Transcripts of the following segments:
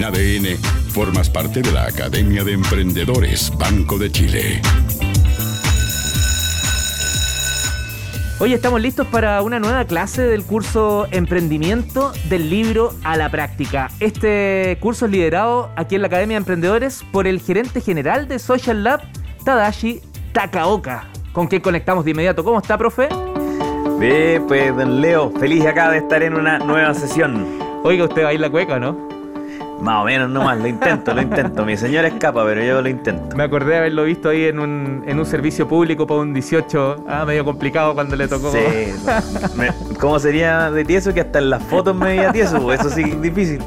En ADN, formas parte de la Academia de Emprendedores Banco de Chile. Hoy estamos listos para una nueva clase del curso Emprendimiento del libro a la práctica. Este curso es liderado aquí en la Academia de Emprendedores por el gerente general de Social Lab, Tadashi Takaoka, con quien conectamos de inmediato. ¿Cómo está, profe? Bien, pues, don Leo, feliz acá de estar en una nueva sesión. Oiga, usted baila cueca, ¿no? Más o menos nomás, lo intento, lo intento. Mi señora escapa, pero yo lo intento. Me acordé de haberlo visto ahí en un, en un servicio público para un 18. Ah, medio complicado cuando le tocó. Sí. ¿Cómo sería de tieso que hasta en las fotos me veía tieso? Pues, eso sí difícil.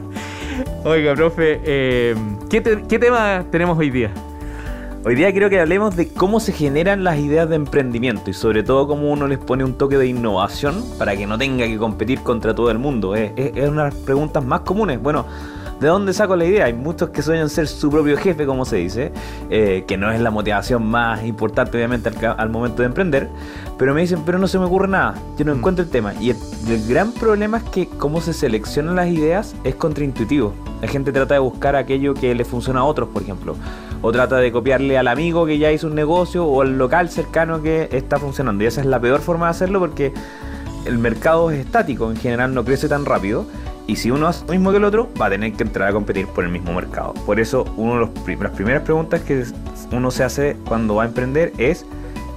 Oiga, profe, eh, ¿qué, ¿qué tema tenemos hoy día? Hoy día quiero que hablemos de cómo se generan las ideas de emprendimiento y sobre todo cómo uno les pone un toque de innovación para que no tenga que competir contra todo el mundo. Es, una de las preguntas más comunes. Bueno, ¿de dónde saco la idea? Hay muchos que sueñan ser su propio jefe, como se dice, eh, que no es la motivación más importante obviamente al, momento de emprender, pero me dicen, pero no se me ocurre nada, yo no mm. encuentro el tema. Y el, el gran problema es que cómo se seleccionan las ideas es contraintuitivo. La gente trata de buscar aquello que le funciona a otros, por ejemplo o trata de copiarle al amigo que ya hizo un negocio o al local cercano que está funcionando. Y esa es la peor forma de hacerlo porque el mercado es estático, en general no crece tan rápido. Y si uno hace lo mismo que el otro, va a tener que entrar a competir por el mismo mercado. Por eso, una de las primeras preguntas que uno se hace cuando va a emprender es: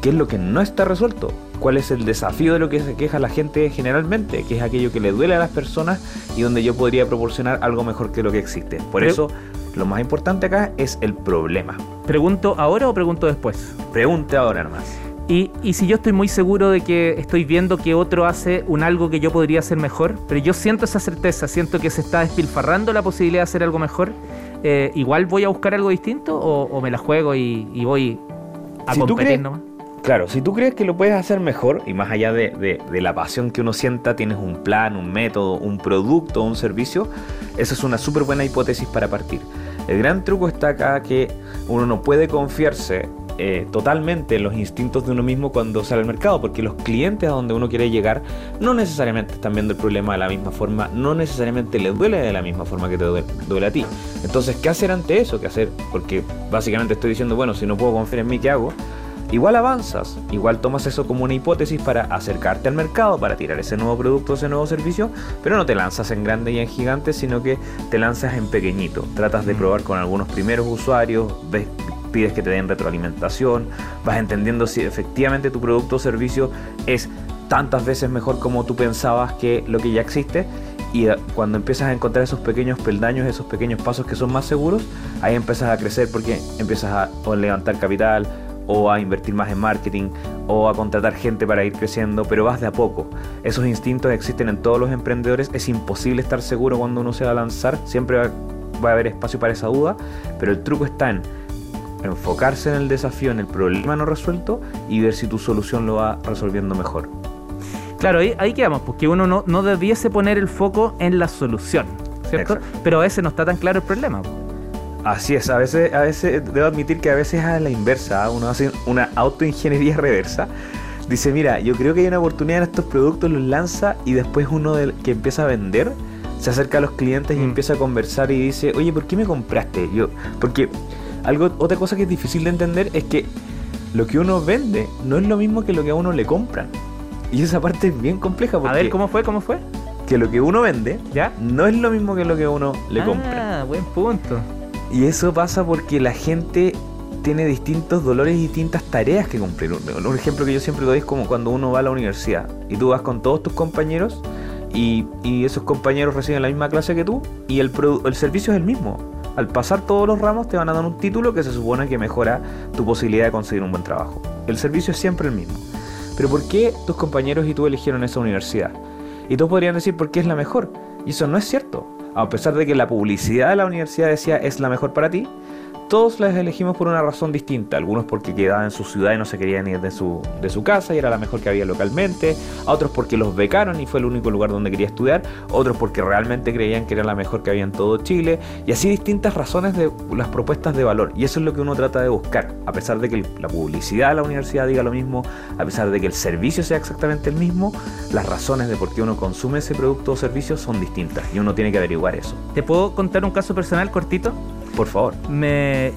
¿qué es lo que no está resuelto? ¿Cuál es el desafío de lo que se queja la gente generalmente? Que es aquello que le duele a las personas y donde yo podría proporcionar algo mejor que lo que existe. Por eso, lo más importante acá es el problema. ¿Pregunto ahora o pregunto después? Pregunte ahora nomás. Y, y, si yo estoy muy seguro de que estoy viendo que otro hace un algo que yo podría hacer mejor, pero yo siento esa certeza, siento que se está despilfarrando la posibilidad de hacer algo mejor, eh, igual voy a buscar algo distinto o, me la juego y, voy a competir nomás. Claro, si tú crees que lo puedes hacer mejor, y más allá de, la pasión que uno sienta, tienes un plan, un método, un producto, un servicio, esa es una súper buena hipótesis para partir. El gran truco está acá que uno no puede confiarse eh, totalmente en los instintos de uno mismo cuando sale al mercado, porque los clientes a donde uno quiere llegar no necesariamente están viendo el problema de la misma forma, no necesariamente les duele de la misma forma que te duele, a ti. Entonces, ¿qué hacer ante eso? ¿Qué hacer? Porque básicamente estoy diciendo, bueno, si no puedo confiar en mí, ¿qué hago? Igual avanzas, igual tomas eso como una hipótesis para acercarte al mercado, para tirar ese nuevo producto, ese nuevo servicio, pero no te lanzas en grande y en gigante, sino que te lanzas en pequeñito. Tratas de mm. probar con algunos primeros usuarios, ves, pides que te den retroalimentación, vas entendiendo si efectivamente tu producto o servicio es tantas veces mejor como tú pensabas que lo que ya existe y cuando empiezas a encontrar esos pequeños peldaños, esos pequeños pasos que son más seguros, ahí empiezas a crecer porque empiezas a levantar capital, o a invertir más en marketing o a contratar gente para ir creciendo, pero vas de a poco. Esos instintos existen en todos los emprendedores, es imposible estar seguro cuando uno se va a lanzar, siempre va, a haber espacio para esa duda, pero el truco está en enfocarse en el desafío, en el problema no resuelto y ver si tu solución lo va resolviendo mejor. Claro, ahí, ahí quedamos, porque uno no, no debiese poner el foco en la solución, ¿cierto? Pero a veces no está tan claro el problema. Así es, a veces, a veces debo admitir que a veces a la inversa, uno hace una autoingeniería reversa. Dice, mira, yo creo que hay una oportunidad en estos productos, los lanza y después uno que empieza a vender se acerca a los clientes y mm. empieza a conversar y dice, oye, ¿por qué me compraste? Yo, porque algo, otra cosa que es difícil de entender es que lo que uno vende no es lo mismo que lo que a uno le compran. Y esa parte es bien compleja. Porque a ver, ¿cómo fue? ¿Cómo fue? Que lo que uno vende ¿Ya? no es lo mismo que lo que uno le compra. Ah, buen punto. Y eso pasa porque la gente tiene distintos dolores y distintas tareas que cumplir. Un ejemplo que yo siempre doy es como cuando uno va a la universidad y tú vas con todos tus compañeros y, esos compañeros reciben la misma clase que tú y el, el servicio es el mismo. Al pasar todos los ramos te van a dar un título que se supone que mejora tu posibilidad de conseguir un buen trabajo. El servicio es siempre el mismo. Pero ¿por qué tus compañeros y tú eligieron esa universidad? Y todos podrían decir por qué es la mejor. Y eso no es cierto. A pesar de que la publicidad de la universidad decía es la mejor para ti, todos las elegimos por una razón distinta. Algunos porque quedaban en su ciudad y no se querían ir de su, de su casa y era la mejor que había localmente. A otros porque los becaron y fue el único lugar donde quería estudiar. Otros porque realmente creían que era la mejor que había en todo Chile. Y así distintas razones de las propuestas de valor. Y eso es lo que uno trata de buscar. A pesar de que la publicidad de la universidad diga lo mismo, a pesar de que el servicio sea exactamente el mismo, las razones de por qué uno consume ese producto o servicio son distintas. Y uno tiene que averiguar eso. ¿Te puedo contar un caso personal cortito? Por favor. Me,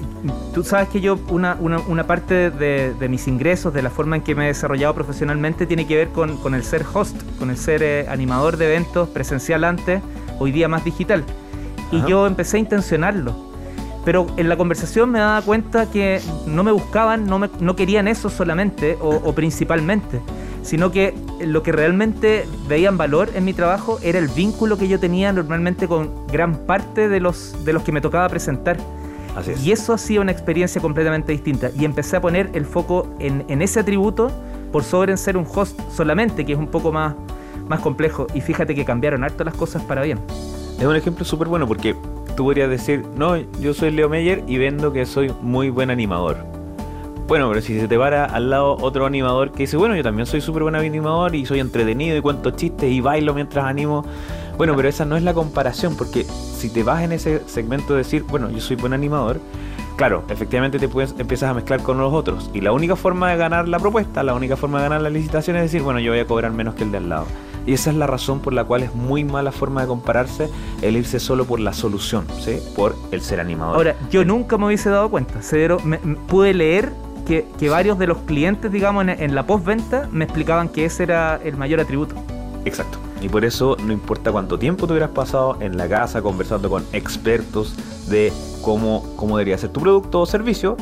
tú sabes que yo, una, una, parte de, mis ingresos, de la forma en que me he desarrollado profesionalmente, tiene que ver con, con el ser host, con el ser eh, animador de eventos presencial antes, hoy día más digital. Y yo empecé a intencionarlo. Pero en la conversación me daba cuenta que no me buscaban, no, me, no querían eso solamente o, o principalmente, sino que lo que realmente veían valor en mi trabajo era el vínculo que yo tenía normalmente con gran parte de los, de los que me tocaba presentar. Y eso ha sido una experiencia completamente distinta. Y empecé a poner el foco en, ese atributo por sobre en ser un host solamente, que es un poco más, más complejo. Y fíjate que cambiaron harto las cosas para bien. Es un ejemplo súper bueno porque tú podrías decir, no, yo soy Leo Meyer y vendo que soy muy buen animador. Bueno, pero si se te para al lado otro animador que dice, bueno, yo también soy súper buen animador y soy entretenido y cuento chistes y bailo mientras animo. Bueno, pero esa no es la comparación, porque si te vas en ese segmento de decir, bueno, yo soy buen animador, claro, efectivamente te puedes, empiezas a mezclar con los otros. Y la única forma de ganar la propuesta, la única forma de ganar la licitación es decir, bueno, yo voy a cobrar menos que el de al lado. Y esa es la razón por la cual es muy mala forma de compararse el irse solo por la solución, ¿sí? Por el ser animador. Ahora, yo nunca me hubiese dado cuenta. Cedero, me, pude leer que, varios de los clientes, digamos, en, la postventa me explicaban que ese era el mayor atributo. Exacto. Y por eso no importa cuánto tiempo te hubieras pasado en la casa conversando con expertos de cómo, cómo debería ser tu producto o servicio,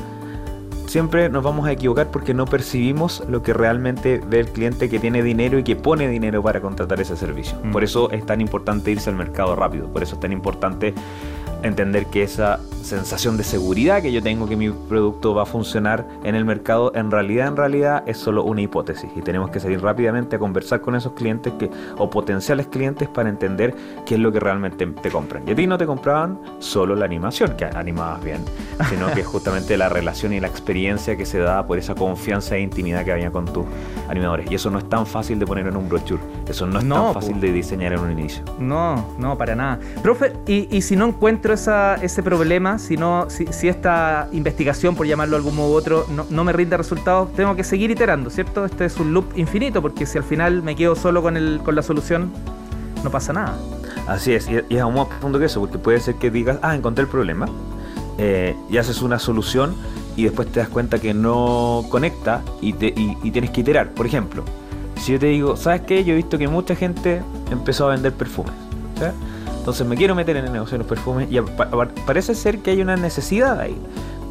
siempre nos vamos a equivocar porque no percibimos lo que realmente ve el cliente que tiene dinero y que pone dinero para contratar ese servicio. Mm. Por eso es tan importante irse al mercado rápido, por eso es tan importante entender que esa sensación de seguridad que yo tengo que mi producto va a funcionar en el mercado, en realidad, en realidad es solo una hipótesis y tenemos que salir rápidamente a conversar con esos clientes que, o potenciales clientes para entender qué es lo que realmente te compran. Y a ti no te compraban solo la animación, que animabas bien, sino que justamente la relación y la experiencia que se da por esa confianza e intimidad que había con tus animadores. Y eso no es tan fácil de poner en un brochure, eso no es tan fácil de diseñar en un inicio. No, no, para nada. Profe, y, y si no encuentro esa, ese problema, si, si, esta investigación, por llamarlo de algún modo u otro, no, me rinde resultados, tengo que seguir iterando, ¿cierto? Este es un loop infinito, porque si al final me quedo solo con, el, con la solución, no pasa nada. Así es, y, es aún más profundo que eso, porque puede ser que digas, ah, encontré el problema, eh, y haces una solución y después te das cuenta que no conecta y, te, y, tienes que iterar. Por ejemplo, si yo te digo, ¿sabes qué? Yo he visto que mucha gente empezó a vender perfumes. ¿sí? Entonces me quiero meter en el negocio de los perfumes y parece ser que hay una necesidad ahí.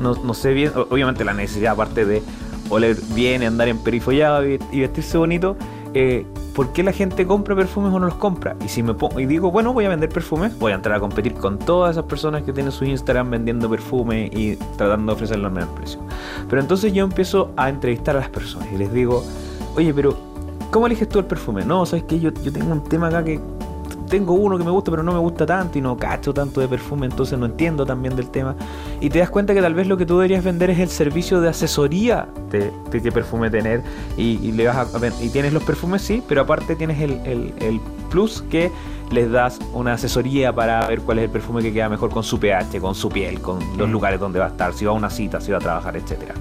No, sé bien, obviamente la necesidad aparte de oler bien, andar en perifollado y, vestirse bonito, eh, ¿por qué la gente compra perfumes o no los compra? Y si me pongo y digo, bueno, voy a vender perfumes, voy a entrar a competir con todas esas personas que tienen su Instagram vendiendo perfumes y tratando de ofrecer los mejores precios. Pero entonces yo empiezo a entrevistar a las personas y les digo, oye, pero ¿cómo eliges tú el perfume? No, sabes que yo, yo tengo un tema acá que tengo uno que me gusta, pero no me gusta tanto y no cacho tanto de perfume, entonces no entiendo también del tema. Y te das cuenta que tal vez lo que tú deberías vender es el servicio de asesoría de, qué perfume tener. Y, le vas y tienes los perfumes, sí, pero aparte tienes el, plus que les das una asesoría para ver cuál es el perfume que queda mejor con su pH, con su piel, con los mm. lugares donde va a estar, si va a una cita, si va a trabajar, etcétera.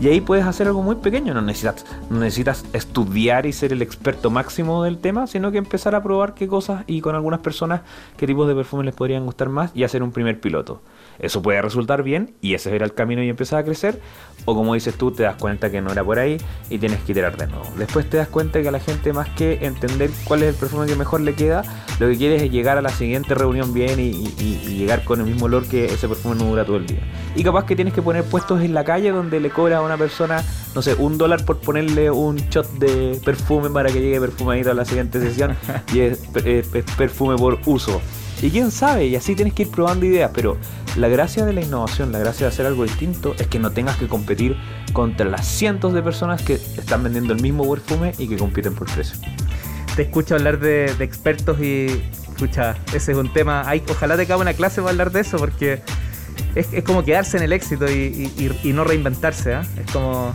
Y ahí puedes hacer algo muy pequeño, no necesitas, no necesitas estudiar y ser el experto máximo del tema, sino que empezar a probar qué cosas y con algunas personas qué tipos de perfumes les podrían gustar más y hacer un primer piloto. Eso puede resultar bien y ese era el camino y empezar a crecer. O como dices tú, te das cuenta que no era por ahí y tienes que iterar de nuevo. Después te das cuenta que a la gente más que entender cuál es el perfume que mejor le queda, lo que quiere es llegar a la siguiente reunión bien y, llegar con el mismo olor que ese perfume no dura todo el día. Y capaz que tienes que poner puestos en la calle donde le cobra a una persona, no sé, un dólar por ponerle un shot de perfume para que llegue perfumadito a la siguiente sesión y es perfume por uso. Y quién sabe, y así tienes que ir probando ideas, pero la gracia de la innovación, la gracia de hacer algo distinto es que no tengas que competir contra las cientos de personas que están vendiendo el mismo perfume y que compiten por precio. Te escucho hablar de, expertos y escucha, ese es un tema, hay, ojalá te cabe una clase para hablar de eso porque es, como quedarse en el éxito y, no reinventarse, ¿ah? Es como...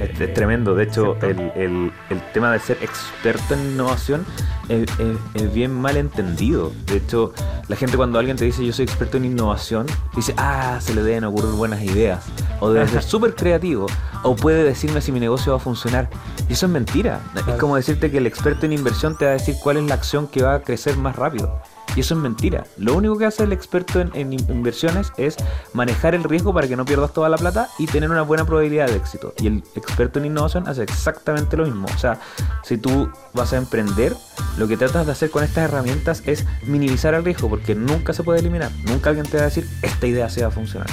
Es, es tremendo, de hecho el, el- el tema de ser experto en innovación es, es- es bien mal entendido. De hecho, la gente cuando alguien te dice yo soy experto en innovación, dice, ah, se le deben ocurrir buenas ideas, o debe ser súper creativo, o puede decirme si mi negocio va a funcionar. Y eso es mentira. Es como decirte que el experto en inversión te va a decir cuál es la acción que va a crecer más rápido. Y eso es mentira. Lo único que hace el experto en, inversiones es manejar el riesgo para que no pierdas toda la plata y tener una buena probabilidad de éxito. Y el experto en innovación hace exactamente lo mismo. O sea, si tú vas a emprender, lo que tratas de hacer con estas herramientas es minimizar el riesgo porque nunca se puede eliminar. Nunca alguien te va a decir esta idea se va a funcionar.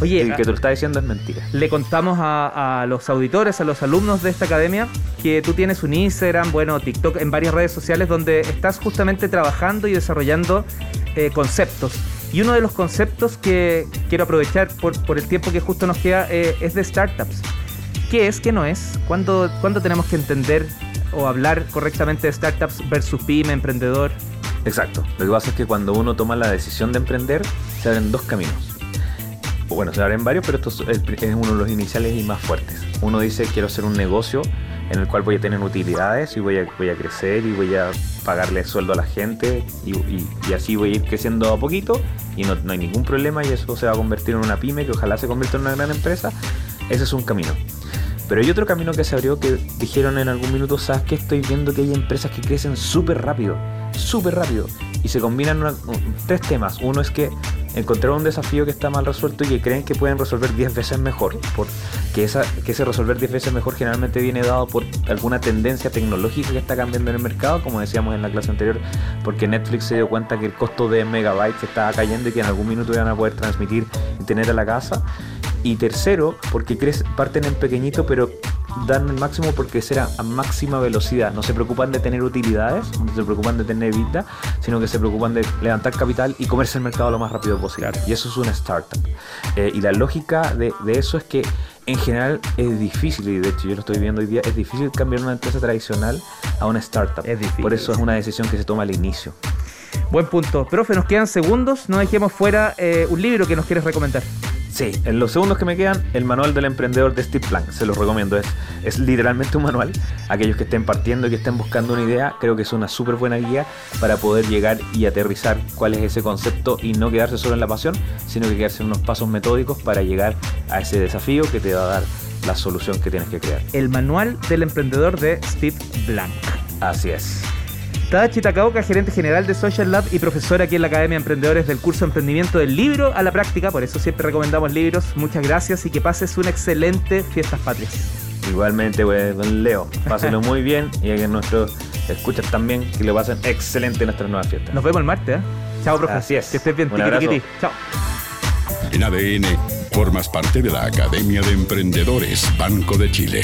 Oye, el que te lo está diciendo es mentira. Le contamos a, a los auditores, a los alumnos de esta academia, que tú tienes un Instagram, bueno, TikTok, en varias redes sociales donde estás justamente trabajando y desarrollando eh, conceptos. Y uno de los conceptos que quiero aprovechar por, por el tiempo que justo nos queda eh, es de startups. ¿Qué es? ¿Qué no es? ¿Cuándo, ¿Cuándo tenemos que entender o hablar correctamente de startups versus pyme, emprendedor? Exacto. Lo que pasa es que cuando uno toma la decisión de emprender, se abren dos caminos. Bueno, se abren varios, pero esto es uno de los iniciales y más fuertes. Uno dice, quiero hacer un negocio en el cual voy a tener utilidades y voy a, crecer y voy a pagarle sueldo a la gente y, así voy a ir creciendo a poquito y no, no hay ningún problema y eso se va a convertir en una pyme que ojalá se convierta en una gran empresa. Ese es un camino. Pero hay otro camino que se abrió que dijeron en algún minuto, ¿sabes qué? Estoy viendo que hay empresas que crecen súper rápido, súper rápido. Y se combinan tres temas. Uno es que encontraron un desafío que está mal resuelto y que creen que pueden resolver 10 veces mejor. Porque esa, que ese resolver 10 veces mejor generalmente viene dado por alguna tendencia tecnológica que está cambiando en el mercado, como decíamos en la clase anterior, porque Netflix se dio cuenta que el costo de megabytes estaba cayendo y que en algún minuto iban a poder transmitir internet a la casa. Y tercero, porque parten en pequeñito, pero dan el máximo por crecer a, a máxima velocidad. No se preocupan de tener utilidades, no se preocupan de tener vida, sino que se preocupan de levantar capital y comerse el mercado lo más rápido posible. Y eso es una startup. Eh, y la lógica de, de eso es que en general es difícil, y de hecho yo lo estoy viendo hoy día, es difícil cambiar una empresa tradicional a una startup. Es difícil. Por eso es una decisión que se toma al inicio. Buen punto. Profe, nos quedan segundos, no dejemos fuera eh, un libro que nos quieres recomendar. Sí, en los segundos que me quedan, el manual del emprendedor de Steve Blank, se los recomiendo. Es, es literalmente un manual. Aquellos que estén partiendo y que estén buscando una idea, creo que es una súper buena guía para poder llegar y aterrizar cuál es ese concepto y no quedarse solo en la pasión, sino que quedarse en unos pasos metódicos para llegar a ese desafío que te va a dar la solución que tienes que crear. El manual del emprendedor de Steve Blank. Así es. Tadachi Takaoka, gerente general de Social Lab y profesor aquí en la Academia de Emprendedores del curso Emprendimiento del Libro a la Práctica, por eso siempre recomendamos libros. Muchas gracias y que pases una excelente Fiestas Patrias. Igualmente, pues, don Leo, pásenlo muy bien y a que nuestros escuchas también que lo pasen excelente en nuestras nuevas fiestas. Nos vemos el martes, ¿eh? Chao, profe. Así es. Que estés bien, Un abrazo. Chao. En ADN, formas parte de la Academia de Emprendedores Banco de Chile.